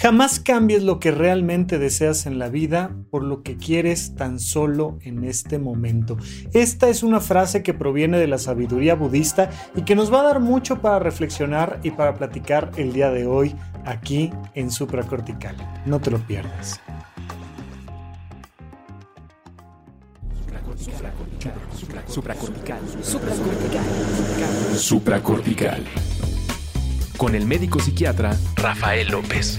Jamás cambies lo que realmente deseas en la vida por lo que quieres tan solo en este momento. Esta es una frase que proviene de la sabiduría budista y que nos va a dar mucho para reflexionar y para platicar el día de hoy aquí en Supracortical. No te lo pierdas. Supracortical. Supracortical. Supracortical. Con el médico psiquiatra Rafael López.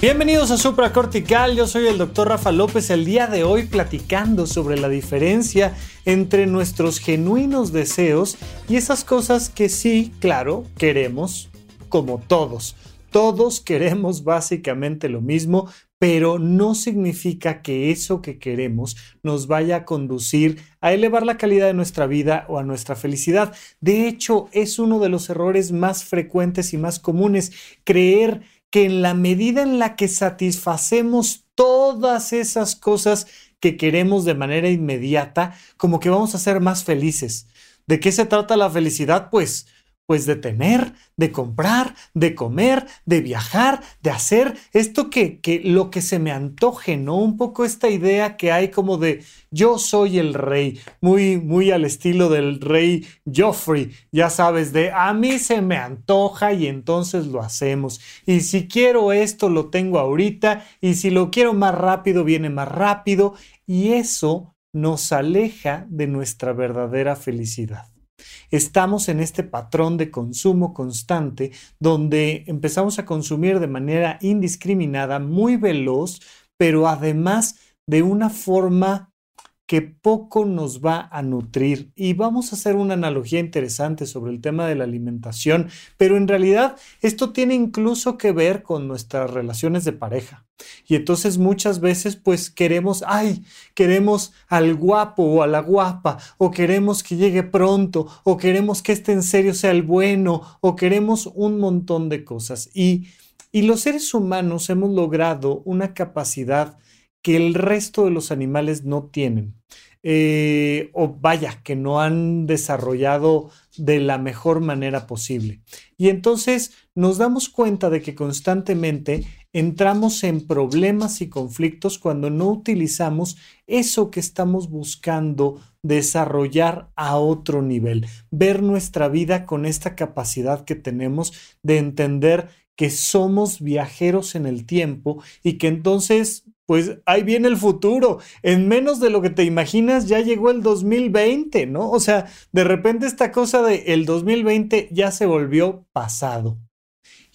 Bienvenidos a Supracortical, yo soy el doctor Rafa López, el día de hoy platicando sobre la diferencia entre nuestros genuinos deseos y esas cosas que sí, claro, queremos, como todos. Todos queremos básicamente lo mismo, pero no significa que eso que queremos nos vaya a conducir a elevar la calidad de nuestra vida o a nuestra felicidad. De hecho, es uno de los errores más frecuentes y más comunes, creer que en la medida en la que satisfacemos todas esas cosas que queremos de manera inmediata, como que vamos a ser más felices. ¿De qué se trata la felicidad? Pues pues de tener, de comprar, de comer, de viajar, de hacer esto que, que, lo que se me antoje, ¿no? Un poco esta idea que hay como de yo soy el rey, muy, muy al estilo del rey Joffrey, ya sabes, de a mí se me antoja y entonces lo hacemos. Y si quiero esto, lo tengo ahorita, y si lo quiero más rápido, viene más rápido, y eso nos aleja de nuestra verdadera felicidad estamos en este patrón de consumo constante donde empezamos a consumir de manera indiscriminada, muy veloz, pero además de una forma poco nos va a nutrir. Y vamos a hacer una analogía interesante sobre el tema de la alimentación, pero en realidad esto tiene incluso que ver con nuestras relaciones de pareja. Y entonces muchas veces pues queremos, ay, queremos al guapo o a la guapa, o queremos que llegue pronto, o queremos que este en serio sea el bueno, o queremos un montón de cosas. Y, y los seres humanos hemos logrado una capacidad que el resto de los animales no tienen. Eh, o vaya, que no han desarrollado de la mejor manera posible. Y entonces nos damos cuenta de que constantemente entramos en problemas y conflictos cuando no utilizamos eso que estamos buscando desarrollar a otro nivel, ver nuestra vida con esta capacidad que tenemos de entender que somos viajeros en el tiempo y que entonces pues ahí viene el futuro. En menos de lo que te imaginas ya llegó el 2020, ¿no? O sea, de repente esta cosa de el 2020 ya se volvió pasado.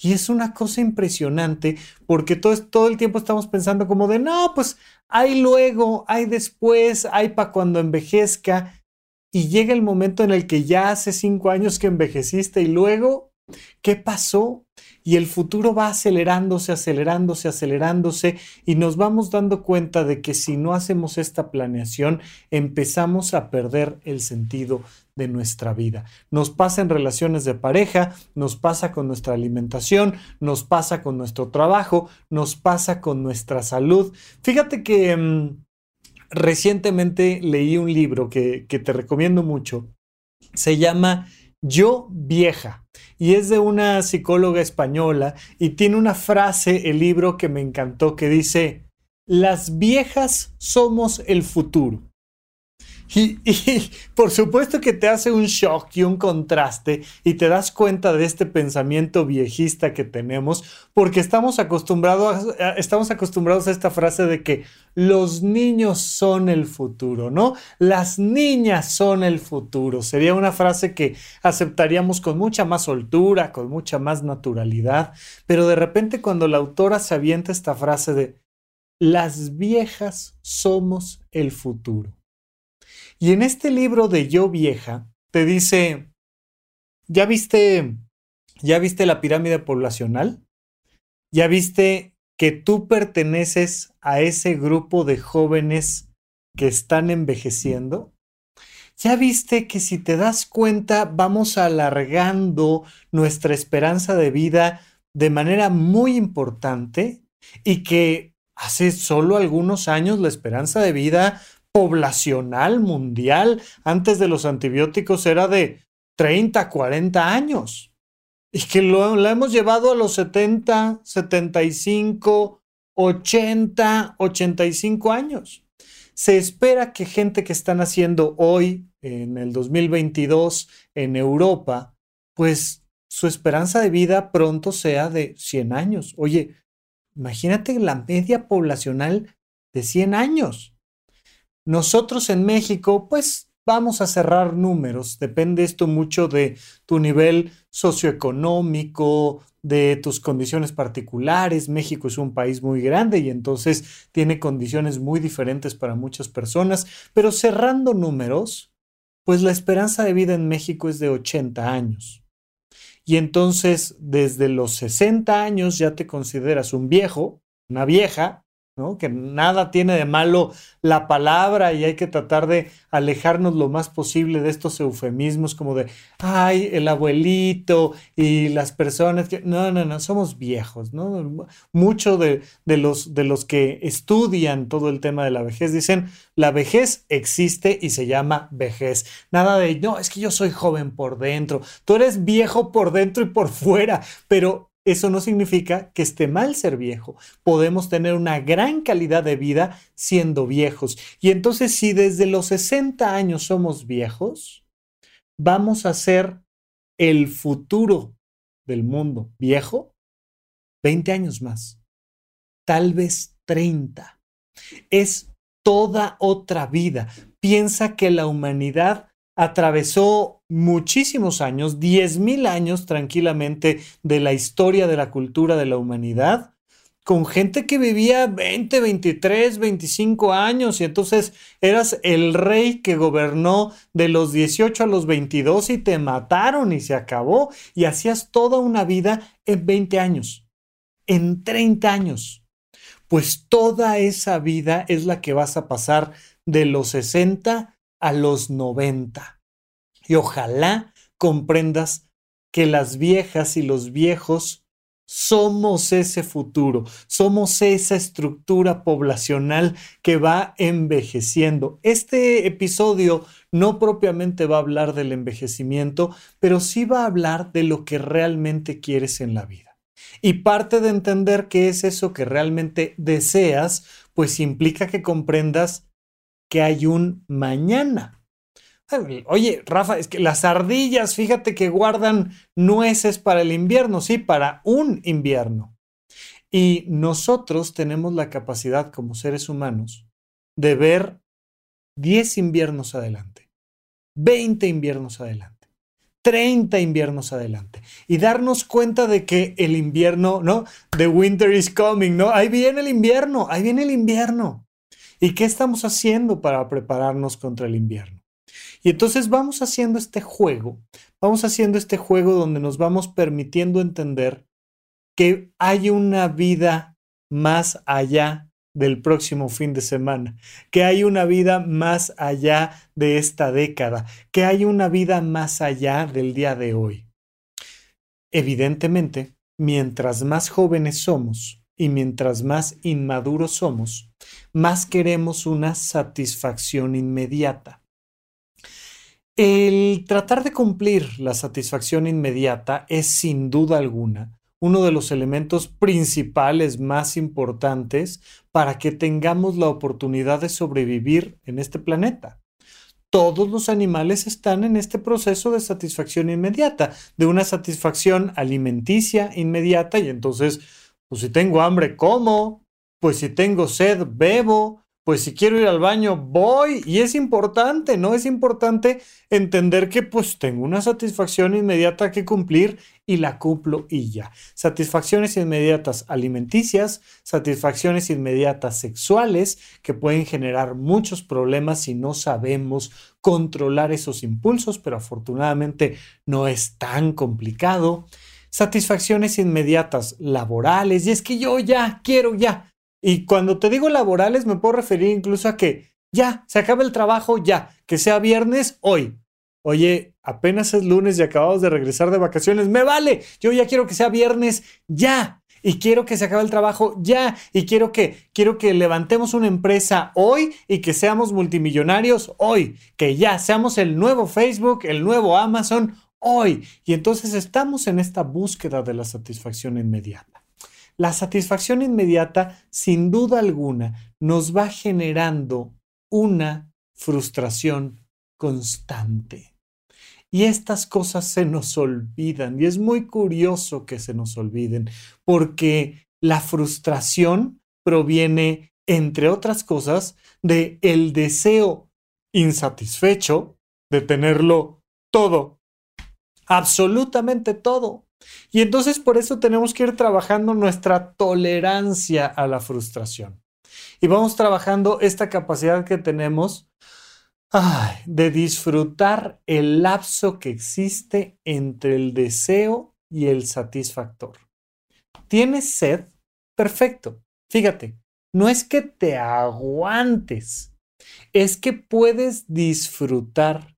Y es una cosa impresionante porque todo, todo el tiempo estamos pensando como de, no, pues hay luego, hay después, hay para cuando envejezca. Y llega el momento en el que ya hace cinco años que envejeciste y luego, ¿qué pasó? Y el futuro va acelerándose, acelerándose, acelerándose y nos vamos dando cuenta de que si no hacemos esta planeación empezamos a perder el sentido de nuestra vida. Nos pasa en relaciones de pareja, nos pasa con nuestra alimentación, nos pasa con nuestro trabajo, nos pasa con nuestra salud. Fíjate que mm, recientemente leí un libro que te recomiendo mucho. Se llama Yo vieja y es de una psicóloga española y tiene una frase, el libro que me encantó, que dice, las viejas somos el futuro. Y, por supuesto que te hace un shock y un contraste y te das cuenta de este pensamiento viejista que tenemos porque estamos acostumbrados a, estamos acostumbrados a esta frase de que los niños son el futuro, ¿no? Las niñas son el futuro. Sería una frase que aceptaríamos con mucha más soltura, con mucha más naturalidad, pero de repente cuando la autora se avienta esta frase de las viejas somos el futuro y en este libro de Yo Vieja te dice, ¿ya viste, ya viste la pirámide poblacional? ¿Ya viste que tú perteneces a ese grupo de jóvenes que están envejeciendo? ya viste que si te das cuenta vamos alargando nuestra esperanza de vida de manera muy importante y que hace solo algunos años la esperanza de vida poblacional mundial antes de los antibióticos era de 30, 40 años. Y que lo, la hemos llevado a los 70, 75, 80, 85 años. Se espera que gente que están haciendo hoy, en el 2022, en Europa, pues su esperanza de vida pronto sea de 100 años. Oye, imagínate la media poblacional de 100 años. Nosotros en México, pues vamos a cerrar números. Depende esto mucho de tu nivel socioeconómico, de tus condiciones particulares. México es un país muy grande y entonces tiene condiciones muy diferentes para muchas personas. Pero cerrando números, pues la esperanza de vida en México es de 80 años. Y entonces desde los 60 años ya te consideras un viejo, una vieja, que nada tiene de malo la palabra y hay que tratar de alejarnos lo más posible de estos eufemismos como de, ay, el abuelito y las personas que... No, no, no, somos viejos, ¿no? Muchos de, de, los, de los que estudian todo el tema de la vejez dicen, la vejez existe y se llama vejez. Nada de, no, es que yo soy joven por dentro, tú eres viejo por dentro y por fuera, pero eso no significa que esté mal ser viejo. Podemos tener una gran calidad de vida siendo viejos. Y entonces si desde los 60 años somos viejos, vamos a ser el futuro del mundo viejo 20 años más, tal vez 30. Es toda otra vida. Piensa que la humanidad atravesó muchísimos años, 10.000 años tranquilamente de la historia de la cultura de la humanidad, con gente que vivía 20, 23, 25 años y entonces eras el rey que gobernó de los 18 a los 22 y te mataron y se acabó y hacías toda una vida en 20 años, en 30 años. Pues toda esa vida es la que vas a pasar de los 60 a los 90. Y ojalá comprendas que las viejas y los viejos somos ese futuro, somos esa estructura poblacional que va envejeciendo. Este episodio no propiamente va a hablar del envejecimiento, pero sí va a hablar de lo que realmente quieres en la vida. Y parte de entender qué es eso que realmente deseas, pues implica que comprendas que hay un mañana. Oye, Rafa, es que las ardillas, fíjate que guardan nueces para el invierno, sí, para un invierno. Y nosotros tenemos la capacidad como seres humanos de ver 10 inviernos adelante, 20 inviernos adelante, 30 inviernos adelante y darnos cuenta de que el invierno, ¿no? The winter is coming, ¿no? Ahí viene el invierno, ahí viene el invierno. ¿Y qué estamos haciendo para prepararnos contra el invierno? Y entonces vamos haciendo este juego, vamos haciendo este juego donde nos vamos permitiendo entender que hay una vida más allá del próximo fin de semana, que hay una vida más allá de esta década, que hay una vida más allá del día de hoy. Evidentemente, mientras más jóvenes somos y mientras más inmaduros somos, más queremos una satisfacción inmediata. El tratar de cumplir la satisfacción inmediata es sin duda alguna uno de los elementos principales más importantes para que tengamos la oportunidad de sobrevivir en este planeta. Todos los animales están en este proceso de satisfacción inmediata, de una satisfacción alimenticia inmediata y entonces, pues si tengo hambre, como, pues si tengo sed, bebo, pues si quiero ir al baño, voy. Y es importante, ¿no? Es importante entender que pues tengo una satisfacción inmediata que cumplir y la cumplo y ya. Satisfacciones inmediatas alimenticias, satisfacciones inmediatas sexuales que pueden generar muchos problemas si no sabemos controlar esos impulsos, pero afortunadamente no es tan complicado. Satisfacciones inmediatas laborales, y es que yo ya quiero ya y cuando te digo laborales, me puedo referir incluso a que Ya, se acaba el trabajo, ya. Que sea viernes, hoy. Oye, apenas es lunes y acabamos de regresar de vacaciones. Me vale. Yo ya quiero que sea viernes, ya. Y quiero que se acabe el trabajo ya. Y quiero que, quiero que levantemos una empresa hoy y que seamos multimillonarios hoy. Que ya seamos el nuevo Facebook, el nuevo Amazon hoy. Y entonces estamos en esta búsqueda de la satisfacción inmediata. La satisfacción inmediata, sin duda alguna, nos va generando una frustración constante. Y estas cosas se nos olvidan y es muy curioso que se nos olviden porque la frustración proviene, entre otras cosas, de el deseo insatisfecho de tenerlo todo, absolutamente todo. Y entonces por eso tenemos que ir trabajando nuestra tolerancia a la frustración. Y vamos trabajando esta capacidad que tenemos de disfrutar el lapso que existe entre el deseo y el satisfactor. ¿Tienes sed? Perfecto. Fíjate, no es que te aguantes, es que puedes disfrutar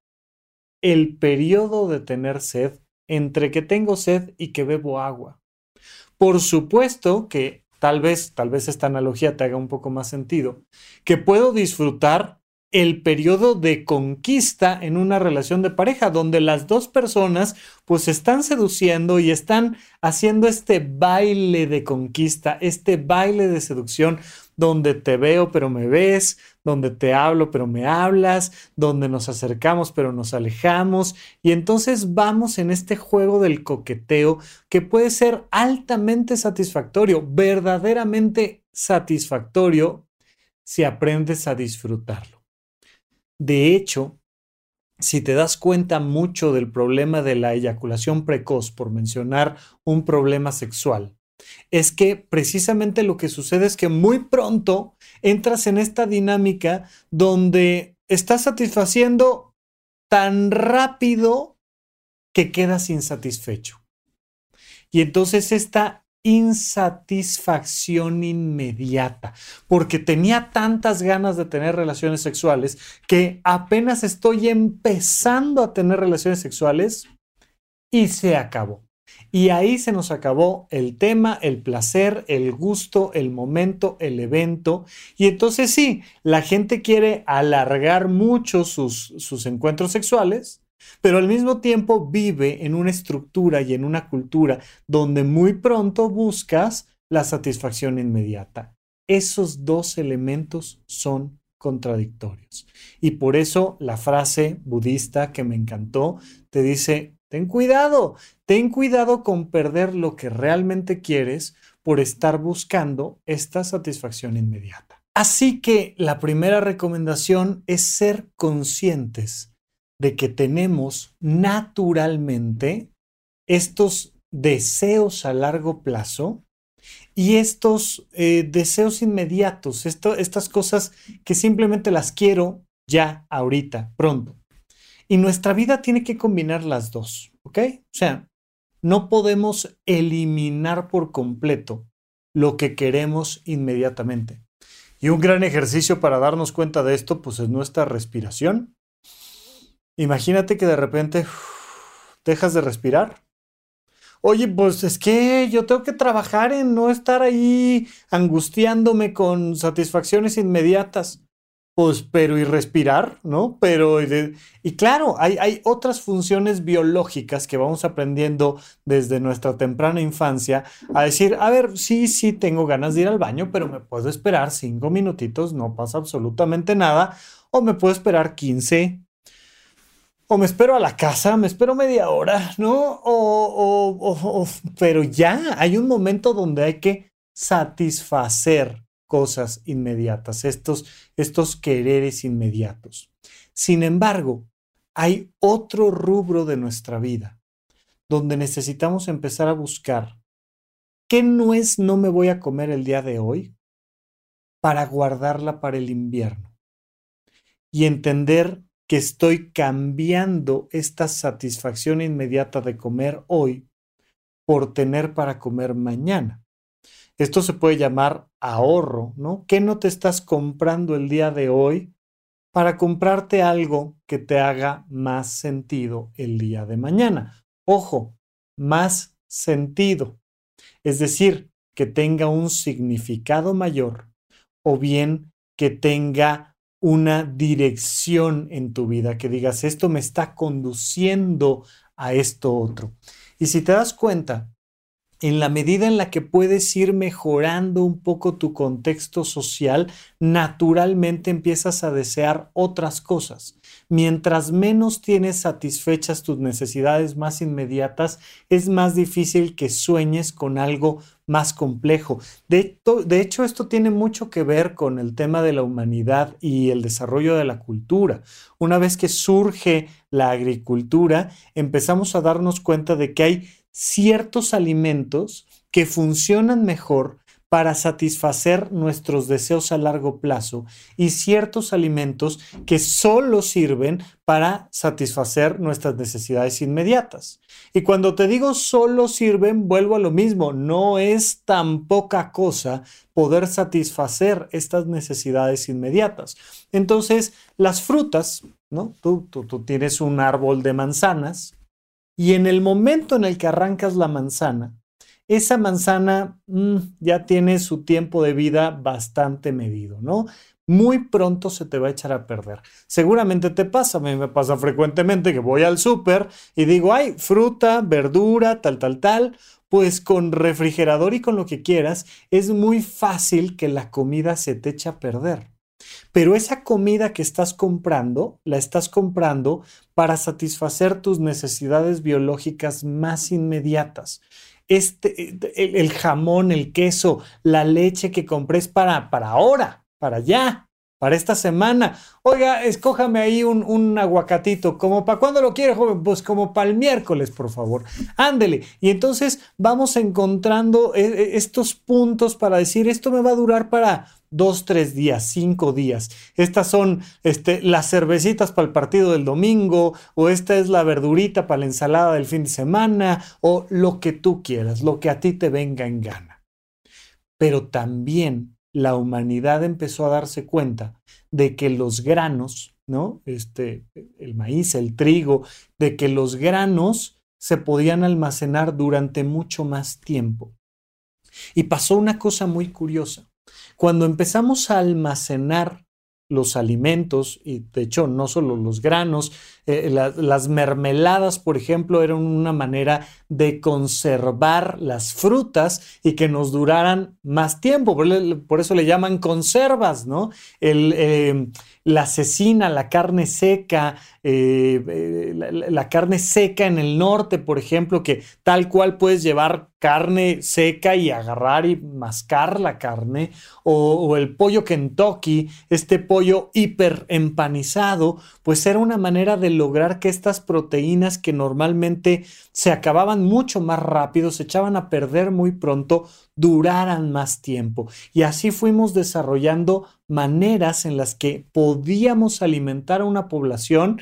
el periodo de tener sed entre que tengo sed y que bebo agua. Por supuesto que tal vez, tal vez esta analogía te haga un poco más sentido, que puedo disfrutar el periodo de conquista en una relación de pareja, donde las dos personas pues están seduciendo y están haciendo este baile de conquista, este baile de seducción, donde te veo pero me ves, donde te hablo pero me hablas, donde nos acercamos pero nos alejamos, y entonces vamos en este juego del coqueteo que puede ser altamente satisfactorio, verdaderamente satisfactorio si aprendes a disfrutarlo. De hecho, si te das cuenta mucho del problema de la eyaculación precoz, por mencionar un problema sexual, es que precisamente lo que sucede es que muy pronto entras en esta dinámica donde estás satisfaciendo tan rápido que quedas insatisfecho. Y entonces esta insatisfacción inmediata, porque tenía tantas ganas de tener relaciones sexuales que apenas estoy empezando a tener relaciones sexuales y se acabó. Y ahí se nos acabó el tema, el placer, el gusto, el momento, el evento. Y entonces sí, la gente quiere alargar mucho sus, sus encuentros sexuales pero al mismo tiempo vive en una estructura y en una cultura donde muy pronto buscas la satisfacción inmediata. Esos dos elementos son contradictorios. Y por eso la frase budista que me encantó te dice, ten cuidado, ten cuidado con perder lo que realmente quieres por estar buscando esta satisfacción inmediata. Así que la primera recomendación es ser conscientes de que tenemos naturalmente estos deseos a largo plazo y estos eh, deseos inmediatos, estas cosas que simplemente las quiero ya, ahorita, pronto. Y nuestra vida tiene que combinar las dos, ¿ok? O sea, no podemos eliminar por completo lo que queremos inmediatamente. Y un gran ejercicio para darnos cuenta de esto, pues es nuestra respiración. Imagínate que de repente dejas de respirar. Oye, pues es que yo tengo que trabajar en no estar ahí angustiándome con satisfacciones inmediatas. Pues, pero y respirar, ¿no? Pero, y, claro, hay, hay, otras funciones biológicas que vamos aprendiendo desde nuestra temprana infancia a decir, a ver, sí, sí, tengo ganas de ir al baño, pero me puedo esperar cinco minutitos, no pasa absolutamente nada, o me puedo esperar 15, o me espero a la casa, me espero media hora, ¿no? O, pero ya hay un momento donde hay que satisfacer cosas inmediatas, estos, estos quereres inmediatos. Sin embargo, hay otro rubro de nuestra vida donde necesitamos empezar a buscar qué no es no me voy a comer el día de hoy para guardarla para el invierno y entender que estoy cambiando esta satisfacción inmediata de comer hoy por tener para comer mañana. Esto se puede llamar ahorro, ¿no? ¿Qué no te estás comprando el día de hoy para comprarte algo que te haga más sentido el día de mañana. Ojo, más sentido. Es decir, que tenga un significado mayor o bien que tenga una dirección en tu vida, que digas, esto me está conduciendo a esto otro. Y si te das cuenta, en la medida en la que puedes ir mejorando un poco tu contexto social, naturalmente empiezas a desear otras cosas. Mientras menos tienes satisfechas tus necesidades más inmediatas, es más difícil que sueñes con algo más complejo. De, de, hecho, esto tiene mucho que ver con el tema de la humanidad y el desarrollo de la cultura. Una vez que surge la agricultura, empezamos a darnos cuenta de que hay ciertos alimentos que funcionan mejor para satisfacer nuestros deseos a largo plazo y ciertos alimentos que solo sirven para satisfacer nuestras necesidades inmediatas. Y cuando te digo solo sirven, vuelvo a lo mismo, no es tan poca cosa poder satisfacer estas necesidades inmediatas. Entonces, las frutas, ¿no? Tú, tú, tú tienes un árbol de manzanas, y en el momento en el que arrancas la manzana, esa manzana mm, ya tiene su tiempo de vida bastante medido, ¿no? Muy pronto se te va a echar a perder. Seguramente te pasa, a mí me pasa frecuentemente que voy al súper y digo, ay, fruta, verdura, tal, tal, tal. Pues con refrigerador y con lo que quieras, es muy fácil que la comida se te eche a perder. Pero esa comida que estás comprando, la estás comprando para satisfacer tus necesidades biológicas más inmediatas. Este, el, jamón, el queso, la leche que compré es para, para ahora, para allá, para esta semana. Oiga, escójame ahí un, un aguacatito. ¿Como para cuándo lo quiere, joven? Pues como para el miércoles, por favor. Ándele. Y entonces vamos encontrando eh, eh, estos puntos para decir, esto me va a durar para dos, tres días, cinco días. Estas son este, las cervecitas para el partido del domingo, o esta es la verdurita para la ensalada del fin de semana, o lo que tú quieras, lo que a ti te venga en gana. Pero también la humanidad empezó a darse cuenta de que los granos, ¿no? Este, el maíz, el trigo, de que los granos se podían almacenar durante mucho más tiempo. Y pasó una cosa muy curiosa. Cuando empezamos a almacenar los alimentos, y de hecho no solo los granos, eh, las mermeladas, por ejemplo, eran una manera de conservar las frutas y que nos duraran más tiempo, por, eso le llaman conservas, ¿no? El, eh, la cecina, la carne seca, eh, la, carne seca en el norte, por ejemplo, que tal cual puedes llevar carne seca y agarrar y mascar la carne, o, el pollo Kentucky, este pollo hiper empanizado, pues era una manera de lograr que estas proteínas que normalmente se acababan mucho más rápido, se echaban a perder muy pronto, duraran más tiempo. Y así fuimos desarrollando maneras en las que podíamos alimentar a una población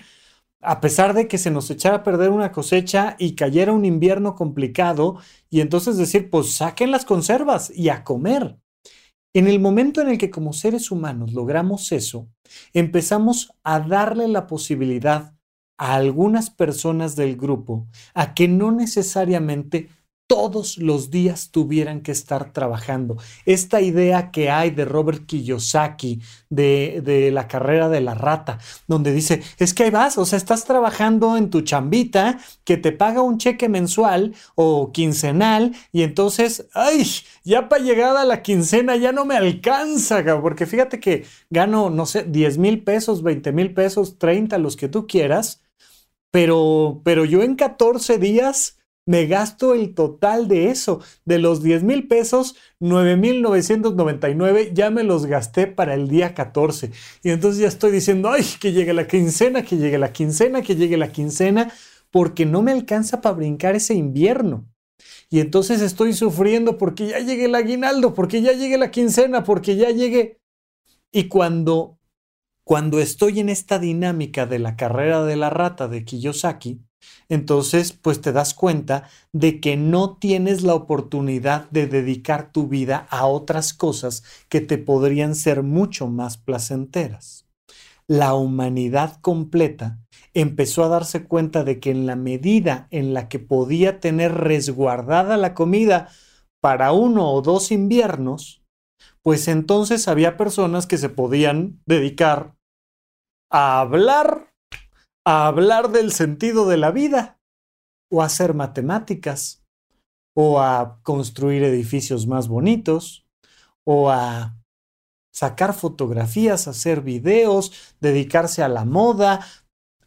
a pesar de que se nos echara a perder una cosecha y cayera un invierno complicado, y entonces decir, pues saquen las conservas y a comer. En el momento en el que como seres humanos logramos eso, empezamos a darle la posibilidad a algunas personas del grupo a que no necesariamente todos los días tuvieran que estar trabajando. Esta idea que hay de Robert Kiyosaki, de, la carrera de la rata, donde dice, es que ahí vas, o sea, estás trabajando en tu chambita que te paga un cheque mensual o quincenal y entonces, ay, ya para llegar a la quincena ya no me alcanza, porque fíjate que gano, no sé, 10 mil pesos, 20 mil pesos, 30, los que tú quieras, pero, pero yo en 14 días me gasto el total de eso. De los 10 mil pesos, 9,999 ya me los gasté para el día 14. Y entonces ya estoy diciendo, ay, que llegue la quincena, que llegue la quincena, que llegue la quincena, porque no me alcanza para brincar ese invierno. Y entonces estoy sufriendo porque ya llegue el aguinaldo, porque ya llegue la quincena, porque ya llegue. Y cuando, cuando estoy en esta dinámica de la carrera de la rata de Kiyosaki, entonces pues te das cuenta de que no tienes la oportunidad de dedicar tu vida a otras cosas que te podrían ser mucho más placenteras. la humanidad completa empezó a darse cuenta de que en la medida en la que podía tener resguardada la comida para uno o dos inviernos, pues entonces había personas que se podían dedicar a hablar, a hablar del sentido de la vida, o a hacer matemáticas, o a construir edificios más bonitos, o a sacar fotografías, hacer videos, dedicarse a la moda,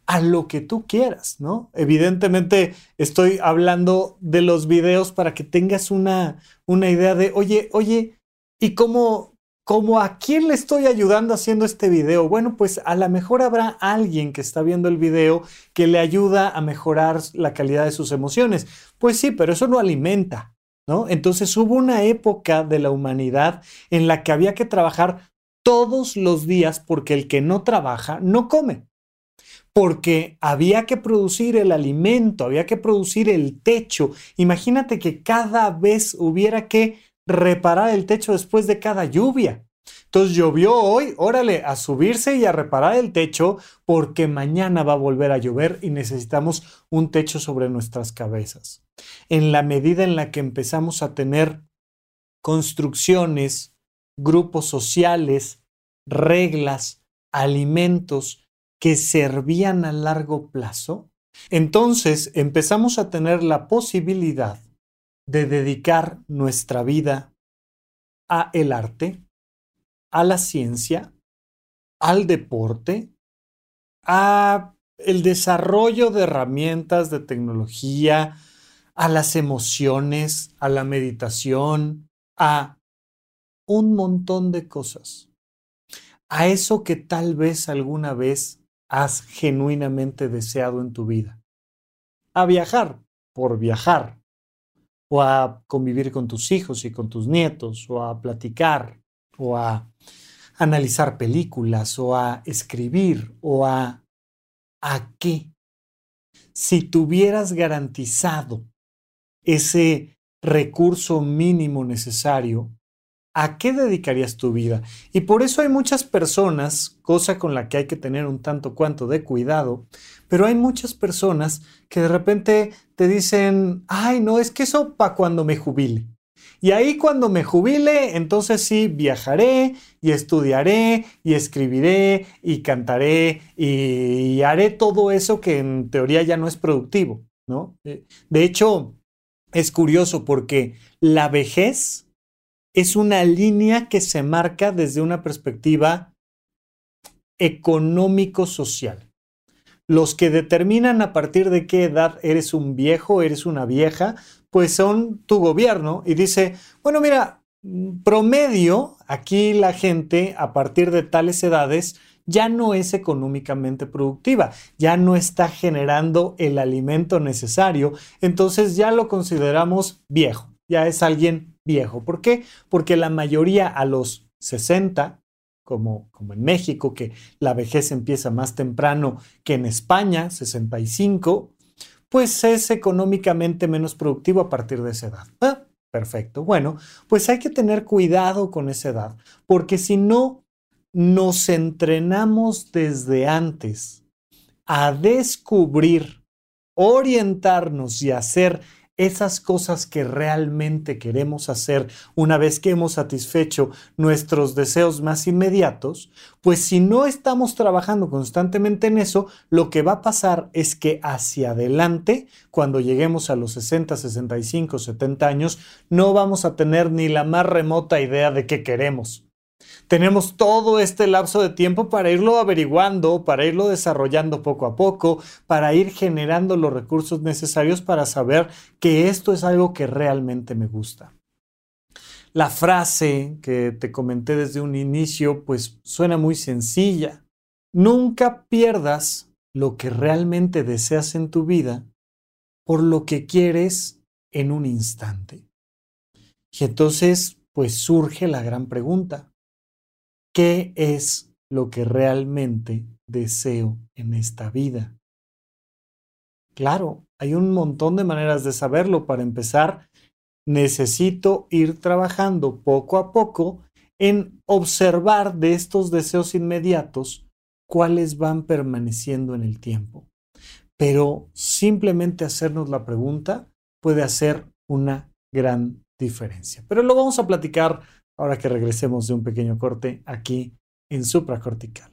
a lo que tú quieras, ¿no? Evidentemente estoy hablando de los videos para que tengas una, una idea de, oye, oye, ¿y cómo, cómo a quién le estoy ayudando haciendo este video? Bueno, pues a lo mejor habrá alguien que está viendo el video que le ayuda a mejorar la calidad de sus emociones. Pues sí, pero eso no alimenta, ¿no? Entonces hubo una época de la humanidad en la que había que trabajar todos los días porque el que no trabaja no come. Porque había que producir el alimento, había que producir el techo. Imagínate que cada vez hubiera que reparar el techo después de cada lluvia. Entonces llovió hoy, órale, a subirse y a reparar el techo porque mañana va a volver a llover y necesitamos un techo sobre nuestras cabezas. En la medida en la que empezamos a tener construcciones, grupos sociales, reglas, alimentos que servían a largo plazo, entonces empezamos a tener la posibilidad de dedicar nuestra vida a el arte, a la ciencia, al deporte, a el desarrollo de herramientas de tecnología, a las emociones, a la meditación, a un montón de cosas. A eso que tal vez alguna vez has genuinamente deseado en tu vida. A viajar por viajar, o a convivir con tus hijos y con tus nietos, o a platicar, o a analizar películas, o a escribir, o a... ¿A qué? Si tuvieras garantizado ese recurso mínimo necesario, ¿a qué dedicarías tu vida? Y por eso hay muchas personas, cosa con la que hay que tener un tanto cuanto de cuidado, pero hay muchas personas que de repente te dicen, ay, no, es que eso para cuando me jubile. Y ahí cuando me jubile, entonces sí, viajaré y estudiaré y escribiré y cantaré y, haré todo eso que en teoría ya no es productivo, ¿no? Eh, de hecho, es curioso porque la vejez es una línea que se marca desde una perspectiva económico-social. Los que determinan a partir de qué edad eres un viejo, eres una vieja, pues son tu gobierno y dice, bueno, mira, promedio, aquí la gente a partir de tales edades ya no es económicamente productiva, ya no está generando el alimento necesario, entonces ya lo consideramos viejo, ya es alguien viejo. ¿Por qué? Porque la mayoría a los 60, como, como en México, que la vejez empieza más temprano que en España, 65, pues es económicamente menos productivo a partir de esa edad. Ah, perfecto. Bueno, pues hay que tener cuidado con esa edad, porque si no nos entrenamos desde antes a descubrir, orientarnos y hacer esas cosas que realmente queremos hacer una vez que hemos satisfecho nuestros deseos más inmediatos, pues si no estamos trabajando constantemente en eso, lo que va a pasar es que hacia adelante, cuando lleguemos a los 60, 65, 70 años, no vamos a tener ni la más remota idea de qué queremos tenemos todo este lapso de tiempo para irlo averiguando, para irlo desarrollando poco a poco, para ir generando los recursos necesarios para saber que esto es algo que realmente me gusta. La frase que te comenté desde un inicio, pues suena muy sencilla. Nunca pierdas lo que realmente deseas en tu vida por lo que quieres en un instante. Y entonces, pues surge la gran pregunta qué es lo que realmente deseo en esta vida. Claro, hay un montón de maneras de saberlo. Para empezar, necesito ir trabajando poco a poco en observar de estos deseos inmediatos cuáles van permaneciendo en el tiempo. Pero simplemente hacernos la pregunta puede hacer una gran diferencia. Pero lo vamos a platicar ahora que regresemos de un pequeño corte aquí en supracortical.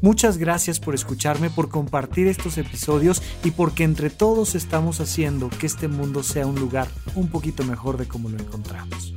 Muchas gracias por escucharme, por compartir estos episodios y porque entre todos estamos haciendo que este mundo sea un lugar un poquito mejor de como lo encontramos.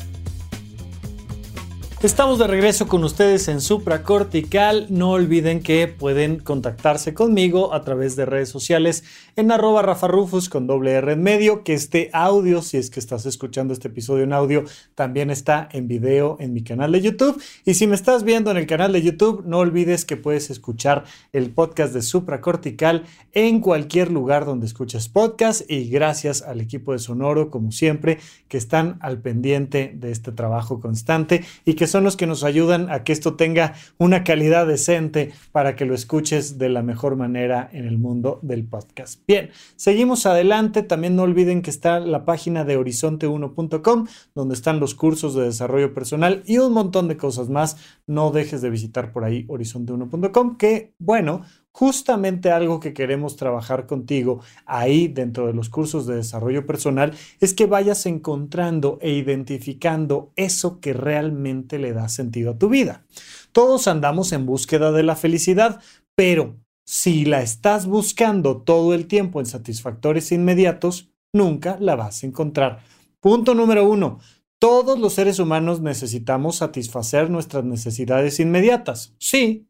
Estamos de regreso con ustedes en Supra Cortical. No olviden que pueden contactarse conmigo a través de redes sociales en arroba rafarufus con doble R en medio, que este audio, si es que estás escuchando este episodio en audio, también está en video en mi canal de YouTube. Y si me estás viendo en el canal de YouTube, no olvides que puedes escuchar el podcast de Supra Cortical en cualquier lugar donde escuches podcast. Y gracias al equipo de Sonoro, como siempre, que están al pendiente de este trabajo constante y que son los que nos ayudan a que esto tenga una calidad decente para que lo escuches de la mejor manera en el mundo del podcast. Bien, seguimos adelante. También no olviden que está la página de horizonte1.com donde están los cursos de desarrollo personal y un montón de cosas más. No dejes de visitar por ahí horizonte1.com que, bueno, justamente algo que queremos trabajar contigo ahí dentro de los cursos de desarrollo personal es que vayas encontrando e identificando eso que realmente le da sentido a tu vida. Todos andamos en búsqueda de la felicidad, pero si la estás buscando todo el tiempo en satisfactores inmediatos, nunca la vas a encontrar. Punto número uno. Todos los seres humanos necesitamos satisfacer nuestras necesidades inmediatas. Sí.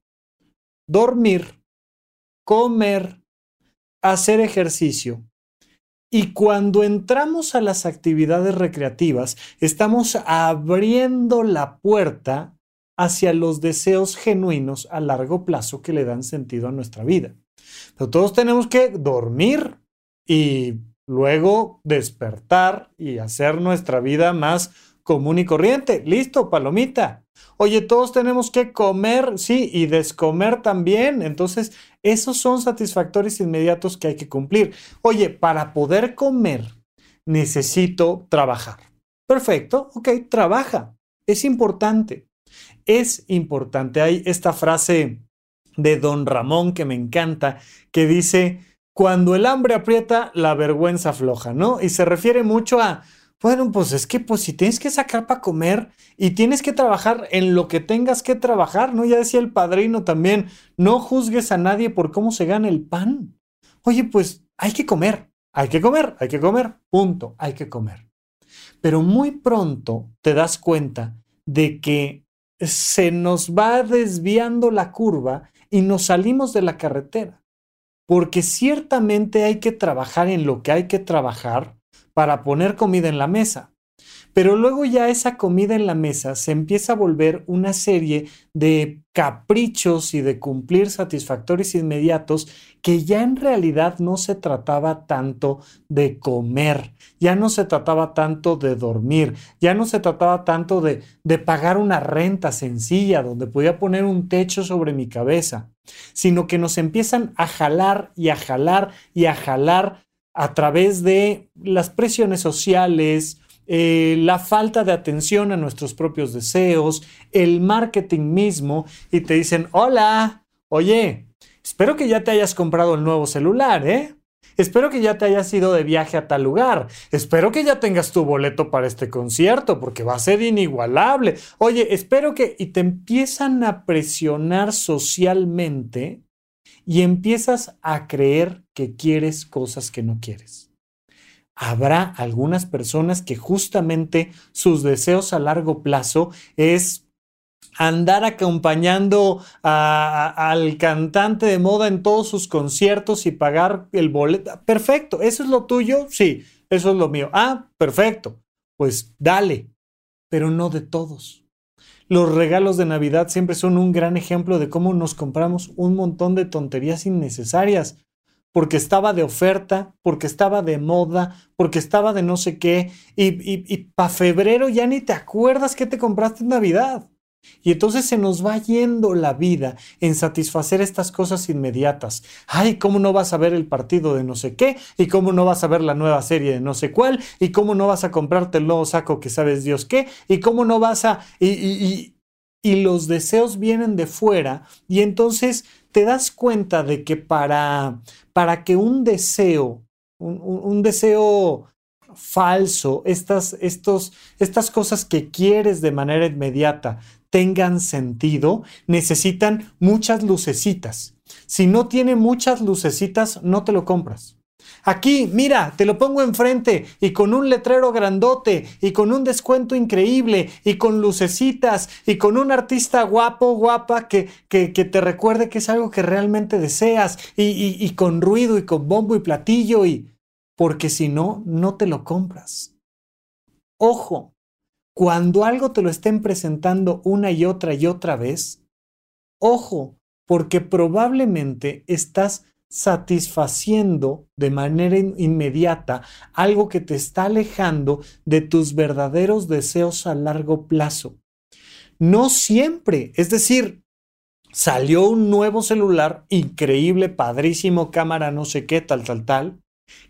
Dormir, comer, hacer ejercicio. Y cuando entramos a las actividades recreativas, estamos abriendo la puerta hacia los deseos genuinos a largo plazo que le dan sentido a nuestra vida. Pero todos tenemos que dormir y luego despertar y hacer nuestra vida más común y corriente. Listo, palomita. Oye, todos tenemos que comer, sí, y descomer también. Entonces, esos son satisfactores inmediatos que hay que cumplir. Oye, para poder comer, necesito trabajar. Perfecto, ok, trabaja. Es importante. Es importante. Hay esta frase de don Ramón que me encanta, que dice, cuando el hambre aprieta, la vergüenza afloja, ¿no? Y se refiere mucho a, bueno, pues es que pues si tienes que sacar para comer y tienes que trabajar en lo que tengas que trabajar, ¿no? Ya decía el padrino también, no juzgues a nadie por cómo se gana el pan. Oye, pues hay que comer, hay que comer, hay que comer, punto, hay que comer. Pero muy pronto te das cuenta de que se nos va desviando la curva y nos salimos de la carretera. Porque ciertamente hay que trabajar en lo que hay que trabajar, para poner comida en la mesa. Pero luego ya esa comida en la mesa se empieza a volver una serie de caprichos y de cumplir satisfactorios inmediatos que ya en realidad no se trataba tanto de comer, ya no se trataba tanto de dormir, ya no se trataba tanto de, de pagar una renta sencilla donde podía poner un techo sobre mi cabeza, sino que nos empiezan a jalar y a jalar y a jalar a través de las presiones sociales, eh, la falta de atención a nuestros propios deseos, el marketing mismo, y te dicen, hola, oye, espero que ya te hayas comprado el nuevo celular, ¿eh? Espero que ya te hayas ido de viaje a tal lugar. Espero que ya tengas tu boleto para este concierto porque va a ser inigualable. Oye, espero que... Y te empiezan a presionar socialmente y empiezas a creer que quieres cosas que no quieres. Habrá algunas personas que justamente sus deseos a largo plazo es andar acompañando al cantante de moda en todos sus conciertos y pagar el boleto. Perfecto, ¿eso es lo tuyo? Sí, eso es lo mío. Ah, perfecto. Pues dale, pero no de todos. Los regalos de Navidad siempre son un gran ejemplo de cómo nos compramos un montón de tonterías innecesarias, porque estaba de oferta, porque estaba de moda, porque estaba de no sé qué, y, y, y para febrero ya ni te acuerdas qué te compraste en Navidad. Y entonces se nos va yendo la vida en satisfacer estas cosas inmediatas. Ay, ¿cómo no vas a ver el partido de no sé qué? ¿Y cómo no vas a ver la nueva serie de no sé cuál? ¿Y cómo no vas a comprarte el nuevo saco que sabes Dios qué? ¿Y cómo no vas a... y, y, los deseos vienen de fuera y entonces te das cuenta de que para, para que un deseo, un, un deseo falso, estas, estos, estas cosas que quieres de manera inmediata, tengan sentido, necesitan muchas lucecitas. Si no tiene muchas lucecitas, no te lo compras. Aquí, mira, te lo pongo enfrente y con un letrero grandote y con un descuento increíble y con lucecitas y con un artista guapo, guapa que, que, te recuerde que es algo que realmente deseas y, y con ruido y con bombo y platillo y... Porque si no, no te lo compras. Ojo, cuando algo te lo estén presentando una y otra y otra vez, ojo, porque probablemente estás satisfaciendo de manera inmediata algo que te está alejando de tus verdaderos deseos a largo plazo. No siempre, es decir, salió un nuevo celular increíble, padrísimo, cámara, no sé qué, tal, tal, tal,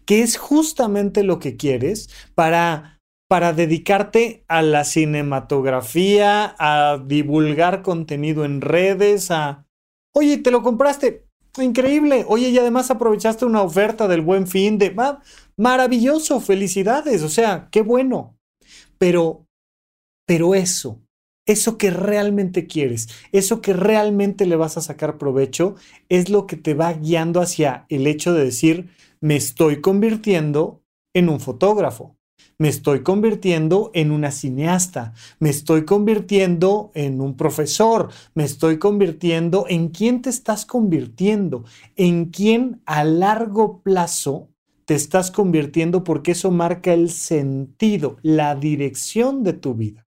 que es justamente lo que quieres para para dedicarte a la cinematografía, a divulgar contenido en redes, a... Oye, ¿te lo compraste? Increíble. Oye, y además aprovechaste una oferta del buen fin de... maravilloso, felicidades. O sea, qué bueno. Pero, pero eso, eso que realmente quieres, eso que realmente le vas a sacar provecho, es lo que te va guiando hacia el hecho de decir, me estoy convirtiendo en un fotógrafo me estoy convirtiendo en una cineasta, me estoy convirtiendo en un profesor, me estoy convirtiendo en quién te estás convirtiendo, en quién a largo plazo te estás convirtiendo porque eso marca el sentido, la dirección de tu vida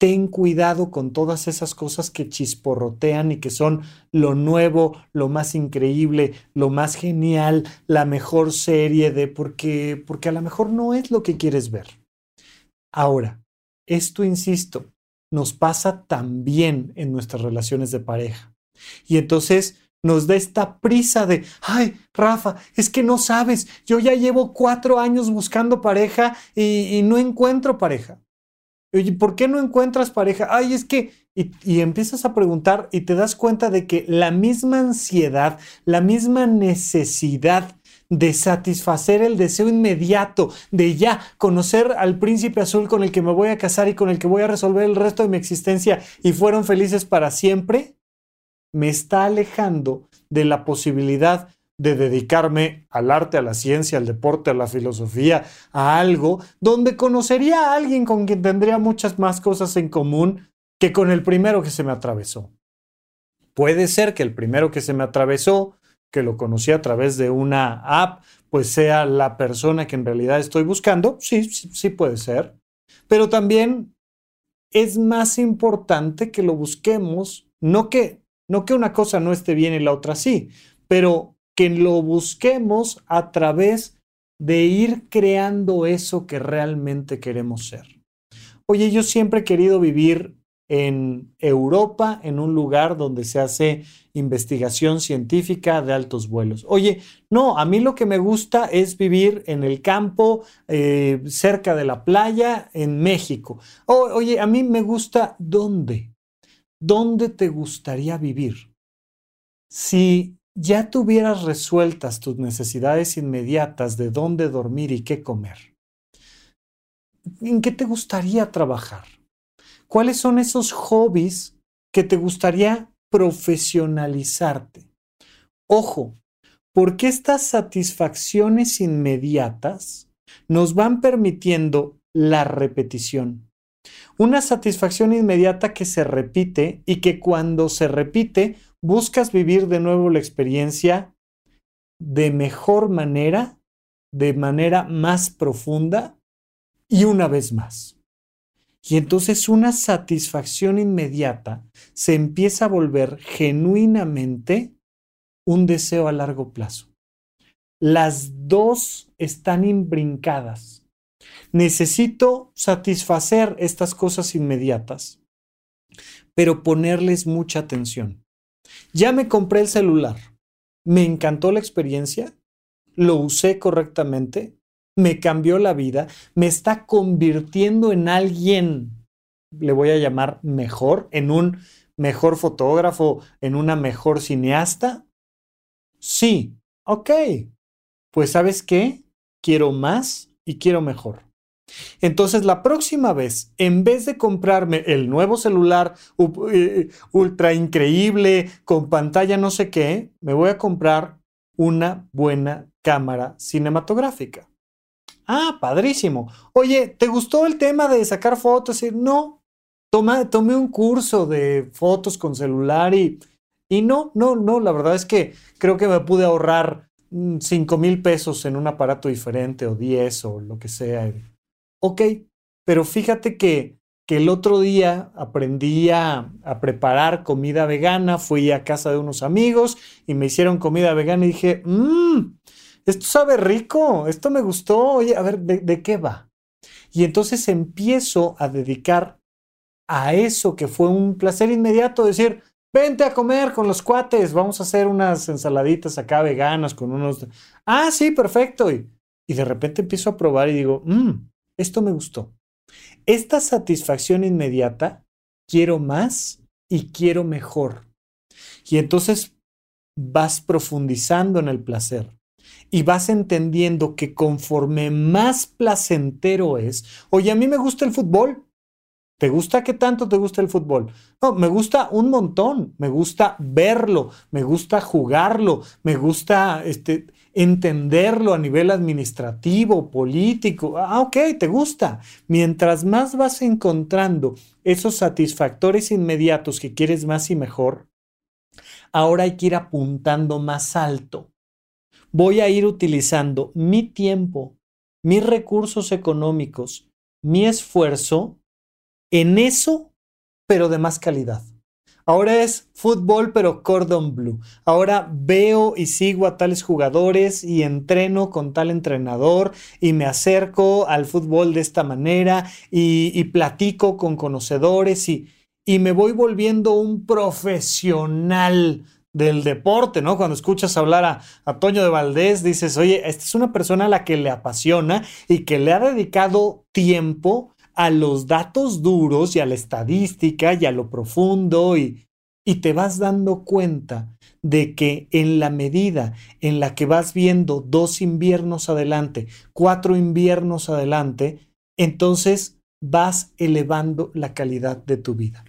ten cuidado con todas esas cosas que chisporrotean y que son lo nuevo, lo más increíble, lo más genial, la mejor serie de porque porque a lo mejor no es lo que quieres ver. Ahora, esto insisto, nos pasa también en nuestras relaciones de pareja. Y entonces nos da esta prisa de, ay, Rafa, es que no sabes, yo ya llevo cuatro años buscando pareja y, y no encuentro pareja. Oye, ¿por qué no encuentras pareja? Ay, es que... Y, empiezas a preguntar y te das cuenta de que la misma ansiedad, la misma necesidad de satisfacer el deseo inmediato de ya conocer al príncipe azul con el que me voy a casar y con el que voy a resolver el resto de mi existencia y fueron felices para siempre, me está alejando de la posibilidad de dedicarme al arte, a la ciencia, al deporte, a la filosofía, a algo donde conocería a alguien con quien tendría muchas más cosas en común que con el primero que se me atravesó. Puede ser que el primero que se me atravesó, que lo conocí a través de una app, pues sea la persona que en realidad estoy buscando. Sí, sí, puede ser. Pero también es más importante que lo busquemos, no que, no que una cosa no esté bien y la otra sí, pero que lo busquemos a través de ir creando eso que realmente queremos ser. Oye, yo siempre he querido vivir en Europa, en un lugar donde se hace investigación científica de altos vuelos. Oye, no, a mí lo que me gusta es vivir en el campo, eh, cerca de la playa, en México. oye, a mí me gusta dónde. ¿Dónde te gustaría vivir? Si ya tuvieras resueltas tus necesidades inmediatas de dónde dormir y qué comer, ¿en qué te gustaría trabajar? ¿Cuáles son esos hobbies que te gustaría profesionalizarte? Ojo, porque estas satisfacciones inmediatas nos van permitiendo la repetición. Una satisfacción inmediata que se repite y que cuando se repite buscas vivir de nuevo la experiencia de mejor manera, de manera más profunda y una vez más. Y entonces una satisfacción inmediata se empieza a volver genuinamente un deseo a largo plazo. Las dos están imbrincadas. Necesito satisfacer estas cosas inmediatas, pero ponerles mucha atención. Ya me compré el celular. Me encantó la experiencia. Lo usé correctamente. Me cambió la vida. Me está convirtiendo en alguien, le voy a llamar mejor, en un mejor fotógrafo, en una mejor cineasta. Sí, ok. Pues sabes qué? Quiero más y quiero mejor. Entonces, la próxima vez, en vez de comprarme el nuevo celular eh, ultra increíble, con pantalla no sé qué, me voy a comprar una buena cámara cinematográfica. Ah, padrísimo. Oye, ¿te gustó el tema de sacar fotos? No, tomé un curso de fotos con celular y, y no, no, no, la verdad es que creo que me pude ahorrar 5 mm, mil pesos en un aparato diferente o 10 o lo que sea Ok, pero fíjate que, que el otro día aprendí a, preparar comida vegana, fui a casa de unos amigos y me hicieron comida vegana y dije, mmm, esto sabe rico, esto me gustó, oye, a ver, ¿de, ¿de qué va? Y entonces empiezo a dedicar a eso que fue un placer inmediato, decir, vente a comer con los cuates, vamos a hacer unas ensaladitas acá veganas con unos... Ah, sí, perfecto. Y, de repente empiezo a probar y digo, mmm, esto me gustó. Esta satisfacción inmediata, quiero más y quiero mejor. Y entonces vas profundizando en el placer y vas entendiendo que conforme más placentero es, oye, a mí me gusta el fútbol. ¿Te gusta qué tanto te gusta el fútbol? No, me gusta un montón, me gusta verlo, me gusta jugarlo, me gusta este, entenderlo a nivel administrativo, político. Ah, ok, te gusta. Mientras más vas encontrando esos satisfactores inmediatos que quieres más y mejor, ahora hay que ir apuntando más alto. Voy a ir utilizando mi tiempo, mis recursos económicos, mi esfuerzo en eso, pero de más calidad. Ahora es fútbol, pero cordon blue. Ahora veo y sigo a tales jugadores y entreno con tal entrenador y me acerco al fútbol de esta manera y, platico con conocedores y, y me voy volviendo un profesional del deporte, ¿no? Cuando escuchas hablar a, a, Toño de Valdés, dices, oye, esta es una persona a la que le apasiona y que le ha dedicado tiempo a los datos duros y a la estadística y a lo profundo y, y te vas dando cuenta de que en la medida en la que vas viendo dos inviernos adelante, cuatro inviernos adelante, entonces vas elevando la calidad de tu vida.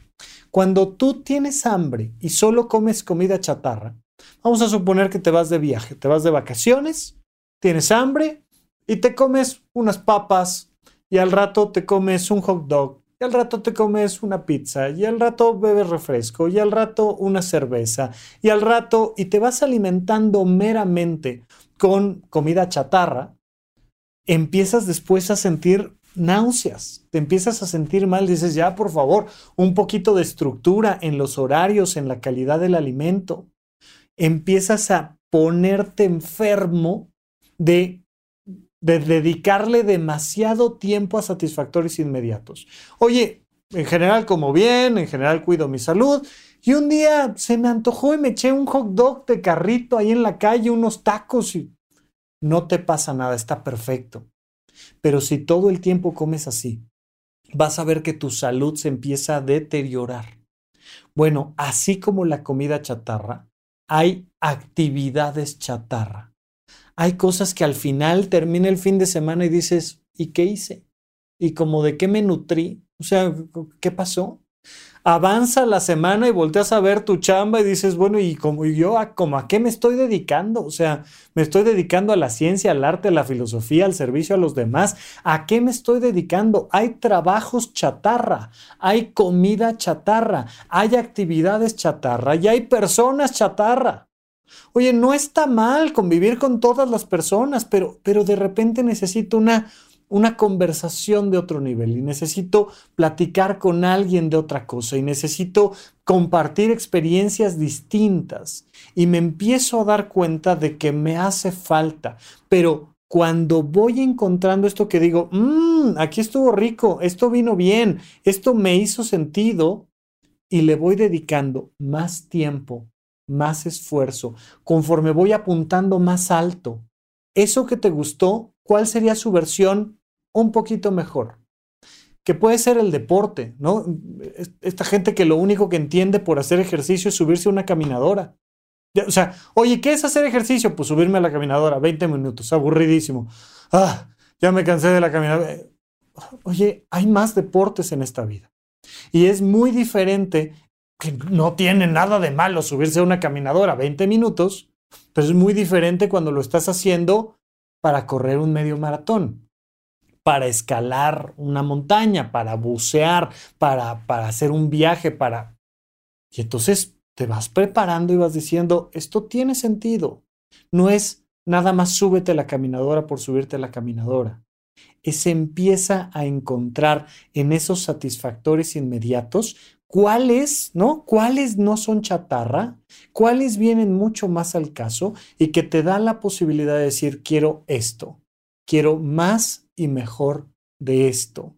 Cuando tú tienes hambre y solo comes comida chatarra, vamos a suponer que te vas de viaje, te vas de vacaciones, tienes hambre y te comes unas papas, y al rato te comes un hot dog, y al rato te comes una pizza, y al rato bebes refresco, y al rato una cerveza, y al rato, y te vas alimentando meramente con comida chatarra, empiezas después a sentir náuseas, te empiezas a sentir mal, dices, ya por favor, un poquito de estructura en los horarios, en la calidad del alimento. Empiezas a ponerte enfermo de de dedicarle demasiado tiempo a satisfactores inmediatos. Oye, en general como bien, en general cuido mi salud. Y un día se me antojó y me eché un hot dog de carrito ahí en la calle, unos tacos y no te pasa nada, está perfecto. Pero si todo el tiempo comes así, vas a ver que tu salud se empieza a deteriorar. Bueno, así como la comida chatarra, hay actividades chatarra. Hay cosas que al final termina el fin de semana y dices, ¿y qué hice? ¿Y como de qué me nutrí? O sea, ¿qué pasó? avanza la semana y volteas a ver tu chamba y dices, bueno, ¿y como yo a, como a qué me estoy dedicando? O sea, me estoy dedicando a la ciencia, al arte, a la filosofía, al servicio a los demás. ¿A qué me estoy dedicando? Hay trabajos chatarra, hay comida chatarra, hay actividades chatarra y hay personas chatarra. Oye, no está mal convivir con todas las personas, pero, pero de repente necesito una una conversación de otro nivel y necesito platicar con alguien de otra cosa y necesito compartir experiencias distintas y me empiezo a dar cuenta de que me hace falta, pero cuando voy encontrando esto que digo, mmm, aquí estuvo rico, esto vino bien, esto me hizo sentido y le voy dedicando más tiempo, más esfuerzo, conforme voy apuntando más alto. Eso que te gustó, ¿cuál sería su versión un poquito mejor, que puede ser el deporte, ¿no? Esta gente que lo único que entiende por hacer ejercicio es subirse a una caminadora. O sea, oye, ¿qué es hacer ejercicio? Pues subirme a la caminadora, 20 minutos, aburridísimo. Ah, ya me cansé de la caminadora. Oye, hay más deportes en esta vida. Y es muy diferente, que no tiene nada de malo subirse a una caminadora 20 minutos, pero es muy diferente cuando lo estás haciendo para correr un medio maratón para escalar una montaña, para bucear, para, para hacer un viaje, para... Y entonces te vas preparando y vas diciendo, esto tiene sentido. No es nada más súbete la caminadora por subirte la caminadora. Es empieza a encontrar en esos satisfactores inmediatos cuáles, ¿no? Cuáles no son chatarra, cuáles vienen mucho más al caso y que te da la posibilidad de decir, quiero esto, quiero más y mejor de esto.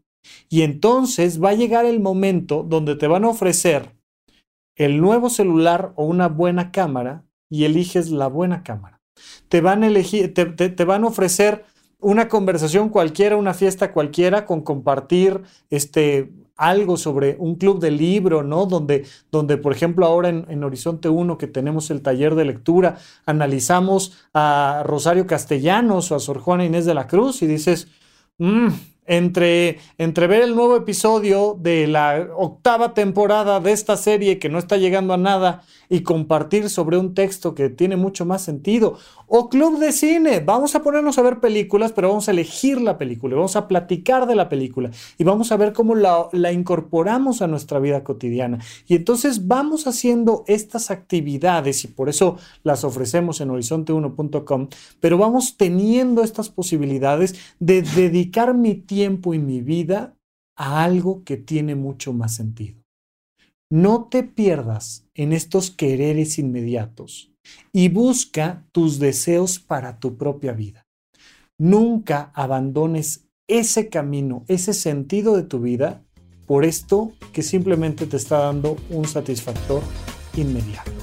Y entonces va a llegar el momento donde te van a ofrecer el nuevo celular o una buena cámara y eliges la buena cámara. Te van a elegir, te, te van a ofrecer una conversación cualquiera, una fiesta cualquiera con compartir este algo sobre un club de libro, ¿no? Donde, donde por ejemplo, ahora en, Horizonte 1, que tenemos el taller de lectura, analizamos a Rosario Castellanos o a Sor Juana Inés de la Cruz y dices, mmm, entre, entre ver el nuevo episodio de la octava temporada de esta serie que no está llegando a nada y compartir sobre un texto que tiene mucho más sentido. O club de cine, vamos a ponernos a ver películas, pero vamos a elegir la película, vamos a platicar de la película y vamos a ver cómo la, la incorporamos a nuestra vida cotidiana. Y entonces vamos haciendo estas actividades y por eso las ofrecemos en horizonte1.com, pero vamos teniendo estas posibilidades de dedicar mi tiempo y mi vida a algo que tiene mucho más sentido. No te pierdas en estos quereres inmediatos y busca tus deseos para tu propia vida. Nunca abandones ese camino, ese sentido de tu vida por esto que simplemente te está dando un satisfactor inmediato.